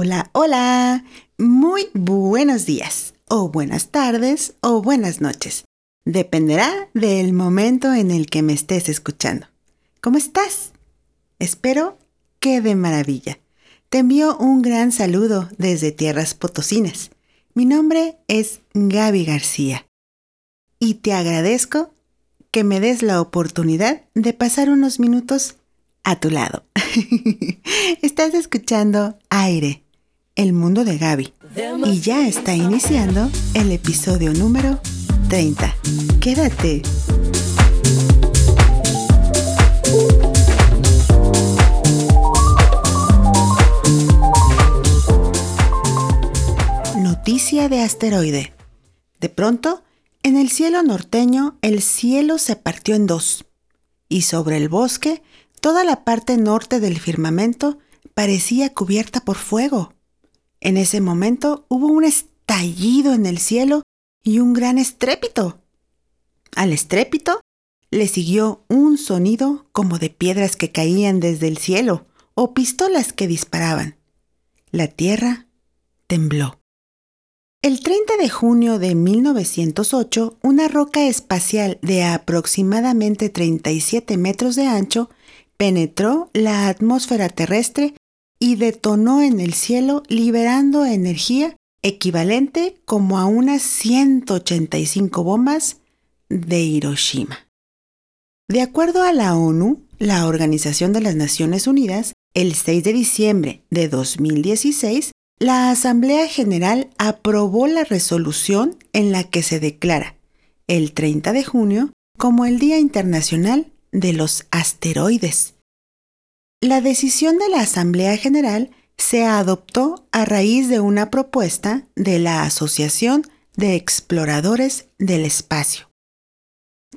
Hola, hola. Muy buenos días, o buenas tardes, o buenas noches. Dependerá del momento en el que me estés escuchando. ¿Cómo estás? Espero que de maravilla. Te envío un gran saludo desde Tierras Potosinas. Mi nombre es Gaby García y te agradezco que me des la oportunidad de pasar unos minutos a tu lado. Estás escuchando Aire, el mundo de Gaby. Y ya está iniciando el episodio número 30. Quédate. Noticia de asteroide. De pronto, en el cielo norteño, el cielo se partió en dos, y sobre el bosque Toda la parte norte del firmamento parecía cubierta por fuego. En ese momento hubo un estallido en el cielo y un gran estrépito. Al estrépito le siguió un sonido como de piedras que caían desde el cielo o pistolas que disparaban. La tierra tembló. El 30 de junio de 1908, una roca espacial de aproximadamente 37 metros de ancho penetró la atmósfera terrestre y detonó en el cielo liberando energía equivalente como a unas 185 bombas de Hiroshima. De acuerdo a la ONU, la Organización de las Naciones Unidas, el 6 de diciembre de 2016, la Asamblea General aprobó la resolución en la que se declara el 30 de junio como el Día Internacional de los asteroides. La decisión de la Asamblea General se adoptó a raíz de una propuesta de la Asociación de Exploradores del Espacio.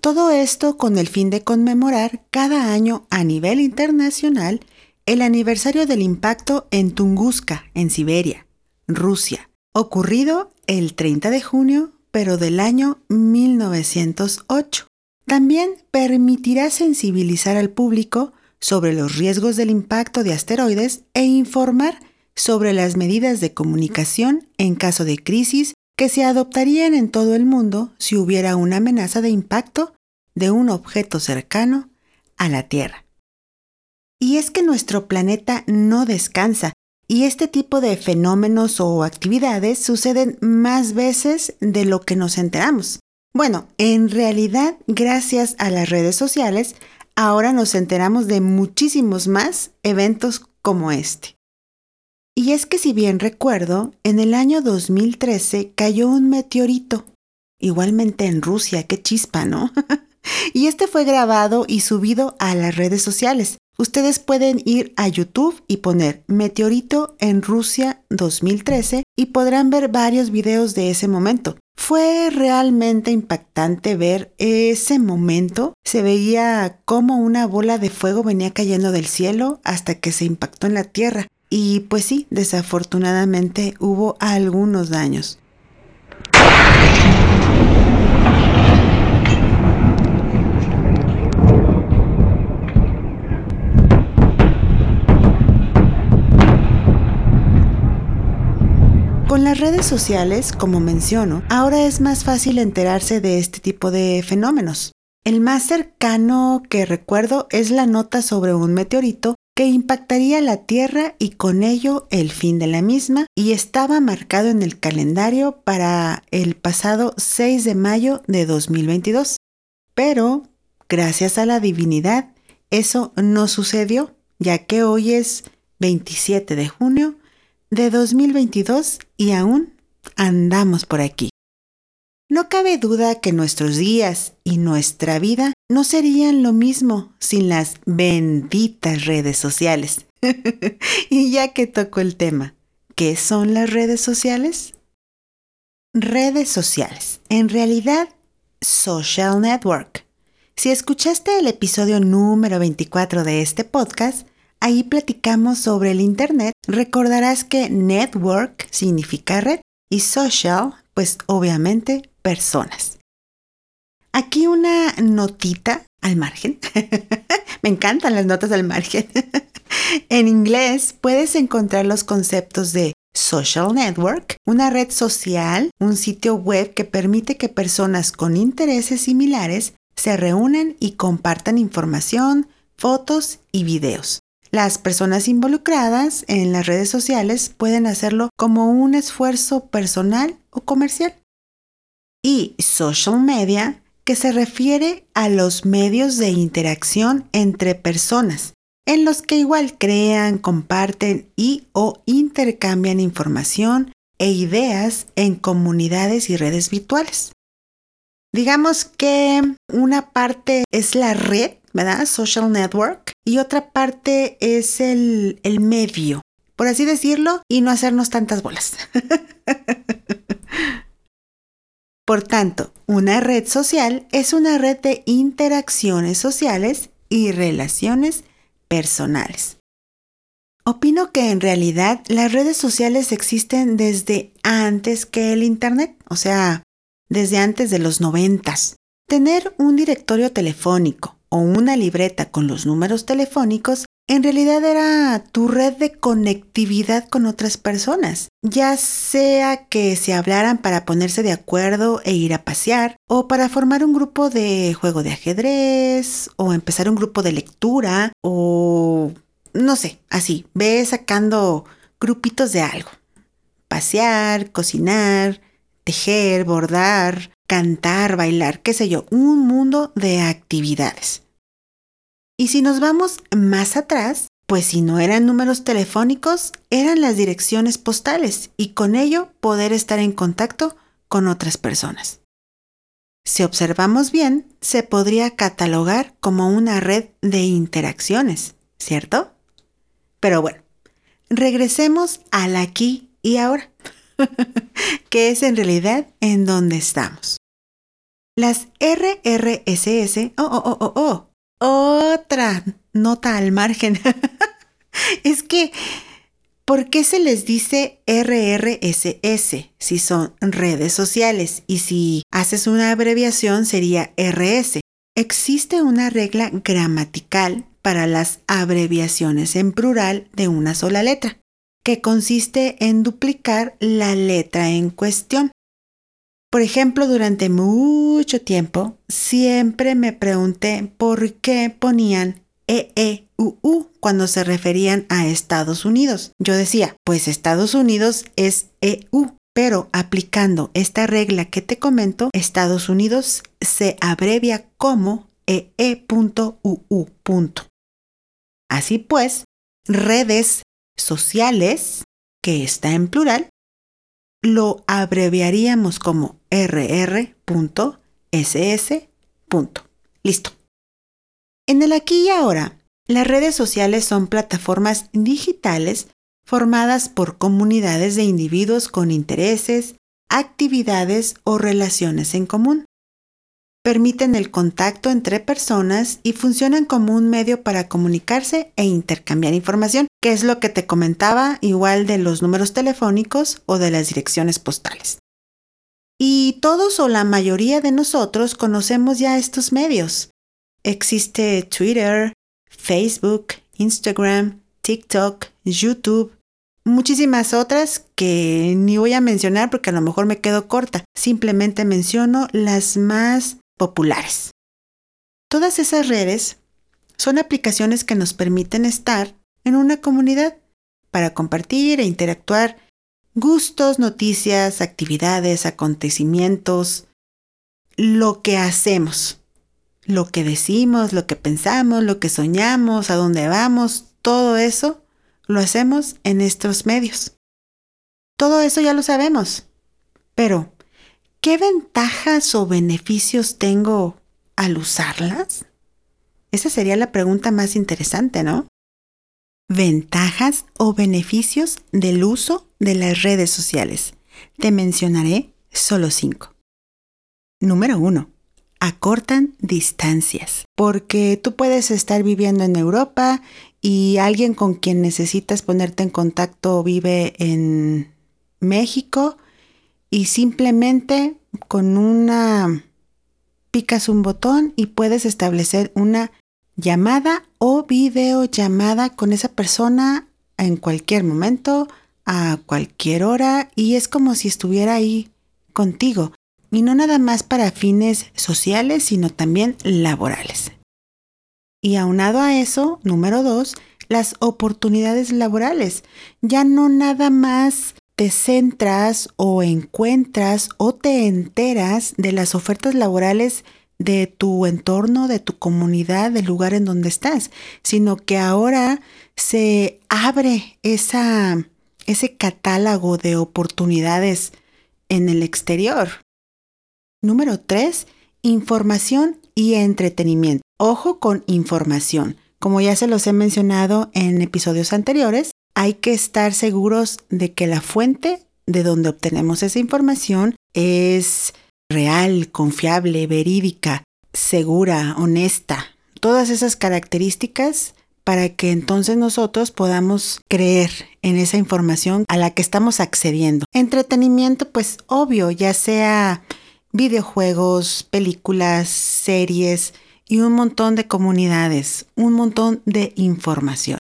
Todo esto con el fin de conmemorar cada año a nivel internacional el aniversario del impacto en Tunguska, en Siberia, Rusia, ocurrido el 30 de junio, pero del año 1908. También permitirá sensibilizar al público sobre los riesgos del impacto de asteroides e informar sobre las medidas de comunicación en caso de crisis que se adoptarían en todo el mundo si hubiera una amenaza de impacto de un objeto cercano a la Tierra. Y es que nuestro planeta no descansa y este tipo de fenómenos o actividades suceden más veces de lo que nos enteramos. Bueno, en realidad, gracias a las redes sociales, ahora nos enteramos de muchísimos más eventos como este. Y es que si bien recuerdo, en el año 2013 cayó un meteorito, igualmente en Rusia, qué chispa, ¿no? y este fue grabado y subido a las redes sociales. Ustedes pueden ir a YouTube y poner Meteorito en Rusia 2013 y podrán ver varios videos de ese momento. Fue realmente impactante ver ese momento. Se veía como una bola de fuego venía cayendo del cielo hasta que se impactó en la tierra. Y pues sí, desafortunadamente hubo algunos daños. Con las redes sociales, como menciono, ahora es más fácil enterarse de este tipo de fenómenos. El más cercano que recuerdo es la nota sobre un meteorito que impactaría la Tierra y con ello el fin de la misma y estaba marcado en el calendario para el pasado 6 de mayo de 2022. Pero, gracias a la divinidad, eso no sucedió, ya que hoy es 27 de junio de 2022 y aún andamos por aquí. No cabe duda que nuestros días y nuestra vida no serían lo mismo sin las benditas redes sociales. y ya que tocó el tema, ¿qué son las redes sociales? Redes sociales. En realidad, social network. Si escuchaste el episodio número 24 de este podcast, Ahí platicamos sobre el Internet. Recordarás que network significa red y social, pues obviamente personas. Aquí una notita al margen. Me encantan las notas al margen. en inglés puedes encontrar los conceptos de social network, una red social, un sitio web que permite que personas con intereses similares se reúnan y compartan información, fotos y videos. Las personas involucradas en las redes sociales pueden hacerlo como un esfuerzo personal o comercial. Y social media, que se refiere a los medios de interacción entre personas, en los que igual crean, comparten y o intercambian información e ideas en comunidades y redes virtuales. Digamos que una parte es la red, ¿verdad? Social network, y otra parte es el, el medio, por así decirlo, y no hacernos tantas bolas. Por tanto, una red social es una red de interacciones sociales y relaciones personales. Opino que en realidad las redes sociales existen desde antes que el Internet, o sea, desde antes de los noventas. Tener un directorio telefónico o una libreta con los números telefónicos en realidad era tu red de conectividad con otras personas, ya sea que se hablaran para ponerse de acuerdo e ir a pasear, o para formar un grupo de juego de ajedrez, o empezar un grupo de lectura, o no sé, así, ve sacando grupitos de algo. Pasear, cocinar, tejer, bordar, cantar, bailar, qué sé yo, un mundo de actividades. Y si nos vamos más atrás, pues si no eran números telefónicos, eran las direcciones postales y con ello poder estar en contacto con otras personas. Si observamos bien, se podría catalogar como una red de interacciones, ¿cierto? Pero bueno, regresemos al aquí y ahora. que es en realidad en donde estamos. Las RRSS, oh, oh, oh, oh, oh, otra nota al margen. es que, ¿por qué se les dice RRSS si son redes sociales? Y si haces una abreviación sería RS. Existe una regla gramatical para las abreviaciones en plural de una sola letra que consiste en duplicar la letra en cuestión. Por ejemplo, durante mucho tiempo siempre me pregunté por qué ponían EEUU cuando se referían a Estados Unidos. Yo decía, pues Estados Unidos es EU, pero aplicando esta regla que te comento, Estados Unidos se abrevia como EE.UU. Así pues, redes sociales, que está en plural, lo abreviaríamos como rr.ss. Listo. En el aquí y ahora, las redes sociales son plataformas digitales formadas por comunidades de individuos con intereses, actividades o relaciones en común permiten el contacto entre personas y funcionan como un medio para comunicarse e intercambiar información, que es lo que te comentaba igual de los números telefónicos o de las direcciones postales. Y todos o la mayoría de nosotros conocemos ya estos medios. Existe Twitter, Facebook, Instagram, TikTok, YouTube, muchísimas otras que ni voy a mencionar porque a lo mejor me quedo corta. Simplemente menciono las más populares. Todas esas redes son aplicaciones que nos permiten estar en una comunidad para compartir e interactuar gustos, noticias, actividades, acontecimientos, lo que hacemos, lo que decimos, lo que pensamos, lo que soñamos, a dónde vamos, todo eso lo hacemos en estos medios. Todo eso ya lo sabemos, pero ¿qué ventajas o beneficios tengo al usarlas? Esa sería la pregunta más interesante, ¿no? Ventajas o beneficios del uso de las redes sociales. Te mencionaré solo cinco. Número uno. Acortan distancias. Porque tú puedes estar viviendo en Europa y alguien con quien necesitas ponerte en contacto vive en México y simplemente con una picas un botón y puedes establecer una llamada o videollamada con esa persona en cualquier momento, a cualquier hora y es como si estuviera ahí contigo. Y no nada más para fines sociales, sino también laborales. Y aunado a eso, número dos, las oportunidades laborales. Ya no nada más te centras o encuentras o te enteras de las ofertas laborales de tu entorno, de tu comunidad, del lugar en donde estás, sino que ahora se abre ese catálogo de oportunidades en el exterior. Número 3. Información y entretenimiento. Ojo con información. Como ya se los he mencionado en episodios anteriores, hay que estar seguros de que la fuente de donde obtenemos esa información es real, confiable, verídica, segura, honesta. Todas esas características para que entonces nosotros podamos creer en esa información a la que estamos accediendo. Entretenimiento, pues obvio, ya sea videojuegos, películas, series y un montón de comunidades, un montón de información.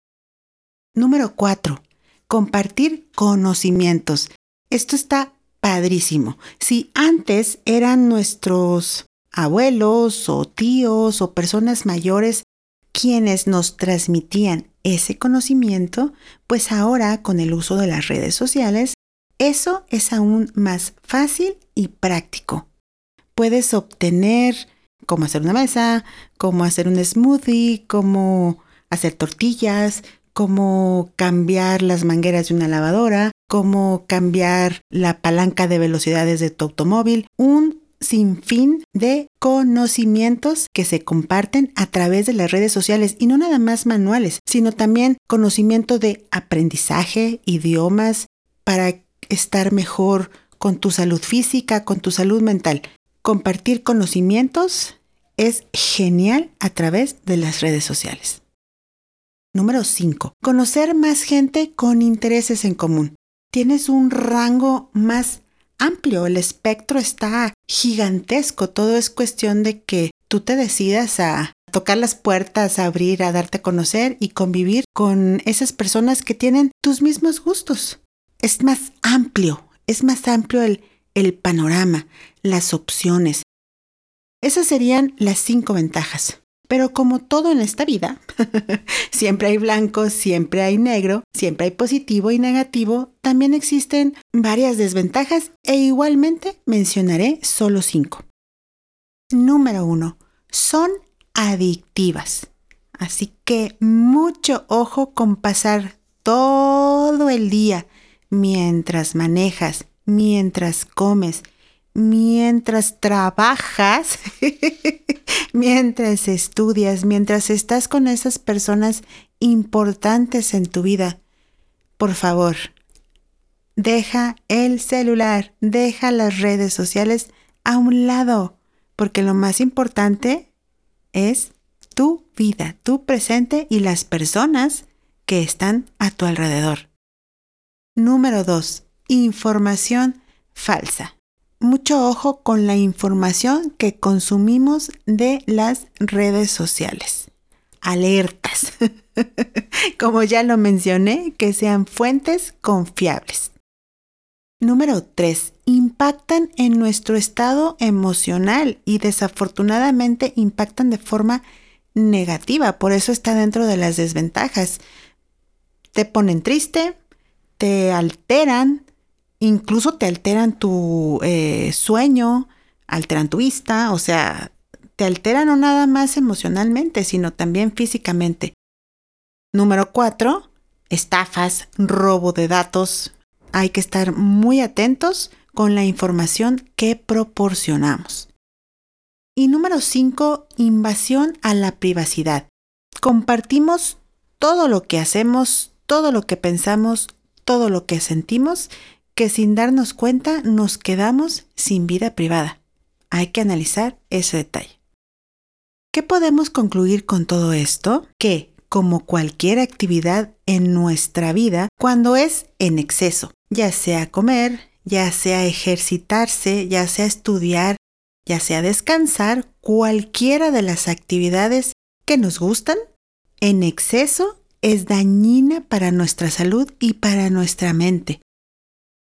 Número 4. Compartir conocimientos. Esto está padrísimo. Si antes eran nuestros abuelos o tíos o personas mayores quienes nos transmitían ese conocimiento, pues ahora con el uso de las redes sociales, eso es aún más fácil y práctico. Puedes obtener cómo hacer una mesa, cómo hacer un smoothie, cómo hacer tortillas, cómo cambiar las mangueras de una lavadora, cómo cambiar la palanca de velocidades de tu automóvil, un sin fin de conocimientos que se comparten a través de las redes sociales y no nada más manuales, sino también conocimiento de aprendizaje, idiomas, para estar mejor con tu salud física, con tu salud mental. Compartir conocimientos es genial a través de las redes sociales. Número 5. Conocer más gente con intereses en común. Tienes un rango más amplio, el espectro está gigantesco, todo es cuestión de que tú te decidas a tocar las puertas, a abrir, a darte a conocer y convivir con esas personas que tienen tus mismos gustos. Es más amplio, es más amplio el, el panorama, las opciones. Esas serían las cinco ventajas. Pero como todo en esta vida, siempre hay blanco, siempre hay negro, siempre hay positivo y negativo, también existen varias desventajas e igualmente mencionaré solo cinco. Número uno, son adictivas. Así que mucho ojo con pasar todo el día mientras manejas, mientras comes, mientras trabajas, mientras estudias, mientras estás con esas personas importantes en tu vida. Por favor, deja el celular, deja las redes sociales a un lado, porque lo más importante es tu vida, tu presente y las personas que están a tu alrededor. Número 2. Información falsa mucho ojo con la información que consumimos de las redes sociales. Alertas. Como ya lo mencioné, que sean fuentes confiables. Número 3. Impactan en nuestro estado emocional y desafortunadamente impactan de forma negativa. Por eso está dentro de las desventajas. Te ponen triste, te alteran, incluso te alteran tu eh, sueño, alteran tu vista, o sea, te alteran no nada más emocionalmente, sino también físicamente. Número cuatro, estafas, robo de datos. Hay que estar muy atentos con la información que proporcionamos. Y número cinco, invasión a la privacidad. Compartimos todo lo que hacemos, todo lo que pensamos, todo lo que sentimos que sin darnos cuenta nos quedamos sin vida privada. Hay que analizar ese detalle. ¿Qué podemos concluir con todo esto? Que, como cualquier actividad en nuestra vida, cuando es en exceso, ya sea comer, ya sea ejercitarse, ya sea estudiar, ya sea descansar, cualquiera de las actividades que nos gustan, en exceso es dañina para nuestra salud y para nuestra mente.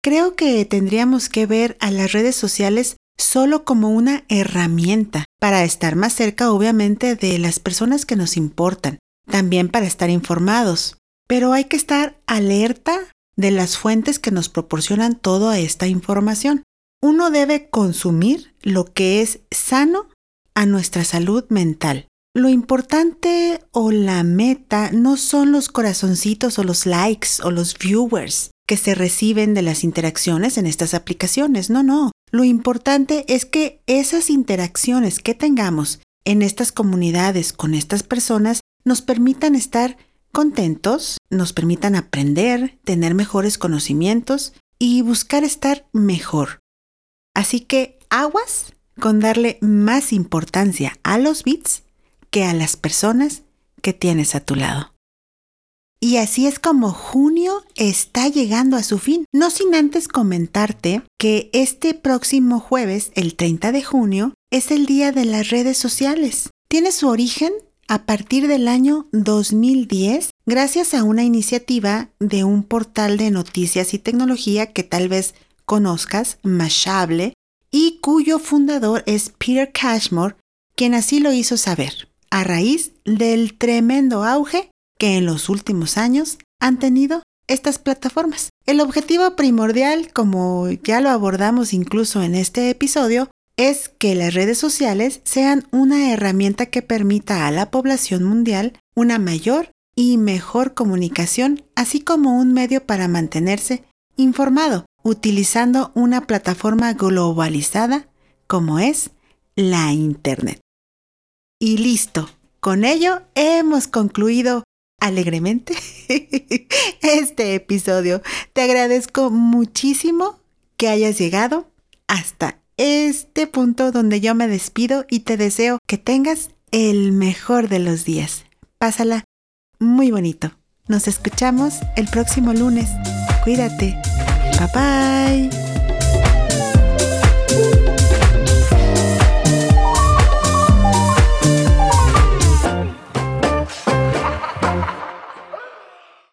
Creo que tendríamos que ver a las redes sociales solo como una herramienta para estar más cerca, obviamente, de las personas que nos importan, también para estar informados. Pero hay que estar alerta de las fuentes que nos proporcionan toda esta información. Uno debe consumir lo que es sano a nuestra salud mental. Lo importante o la meta no son los corazoncitos o los likes o los viewers que se reciben de las interacciones en estas aplicaciones. No, no. Lo importante es que esas interacciones que tengamos en estas comunidades con estas personas nos permitan estar contentos, nos permitan aprender, tener mejores conocimientos y buscar estar mejor. Así que aguas con darle más importancia a los bits que a las personas que tienes a tu lado. Y así es como junio está llegando a su fin, no sin antes comentarte que este próximo jueves, el 30 de junio, es el día de las redes sociales. Tiene su origen a partir del año 2010 gracias a una iniciativa de un portal de noticias y tecnología que tal vez conozcas, Mashable, y cuyo fundador es Peter Cashmore, quien así lo hizo saber, a raíz del tremendo auge que en los últimos años han tenido estas plataformas. El objetivo primordial, como ya lo abordamos incluso en este episodio, es que las redes sociales sean una herramienta que permita a la población mundial una mayor y mejor comunicación, así como un medio para mantenerse informado, utilizando una plataforma globalizada como es la Internet. Y listo, con ello hemos concluido alegremente este episodio. Te agradezco muchísimo que hayas llegado hasta este punto donde yo me despido y te deseo que tengas el mejor de los días. Pásala muy bonito. Nos escuchamos el próximo lunes. Cuídate. Bye bye.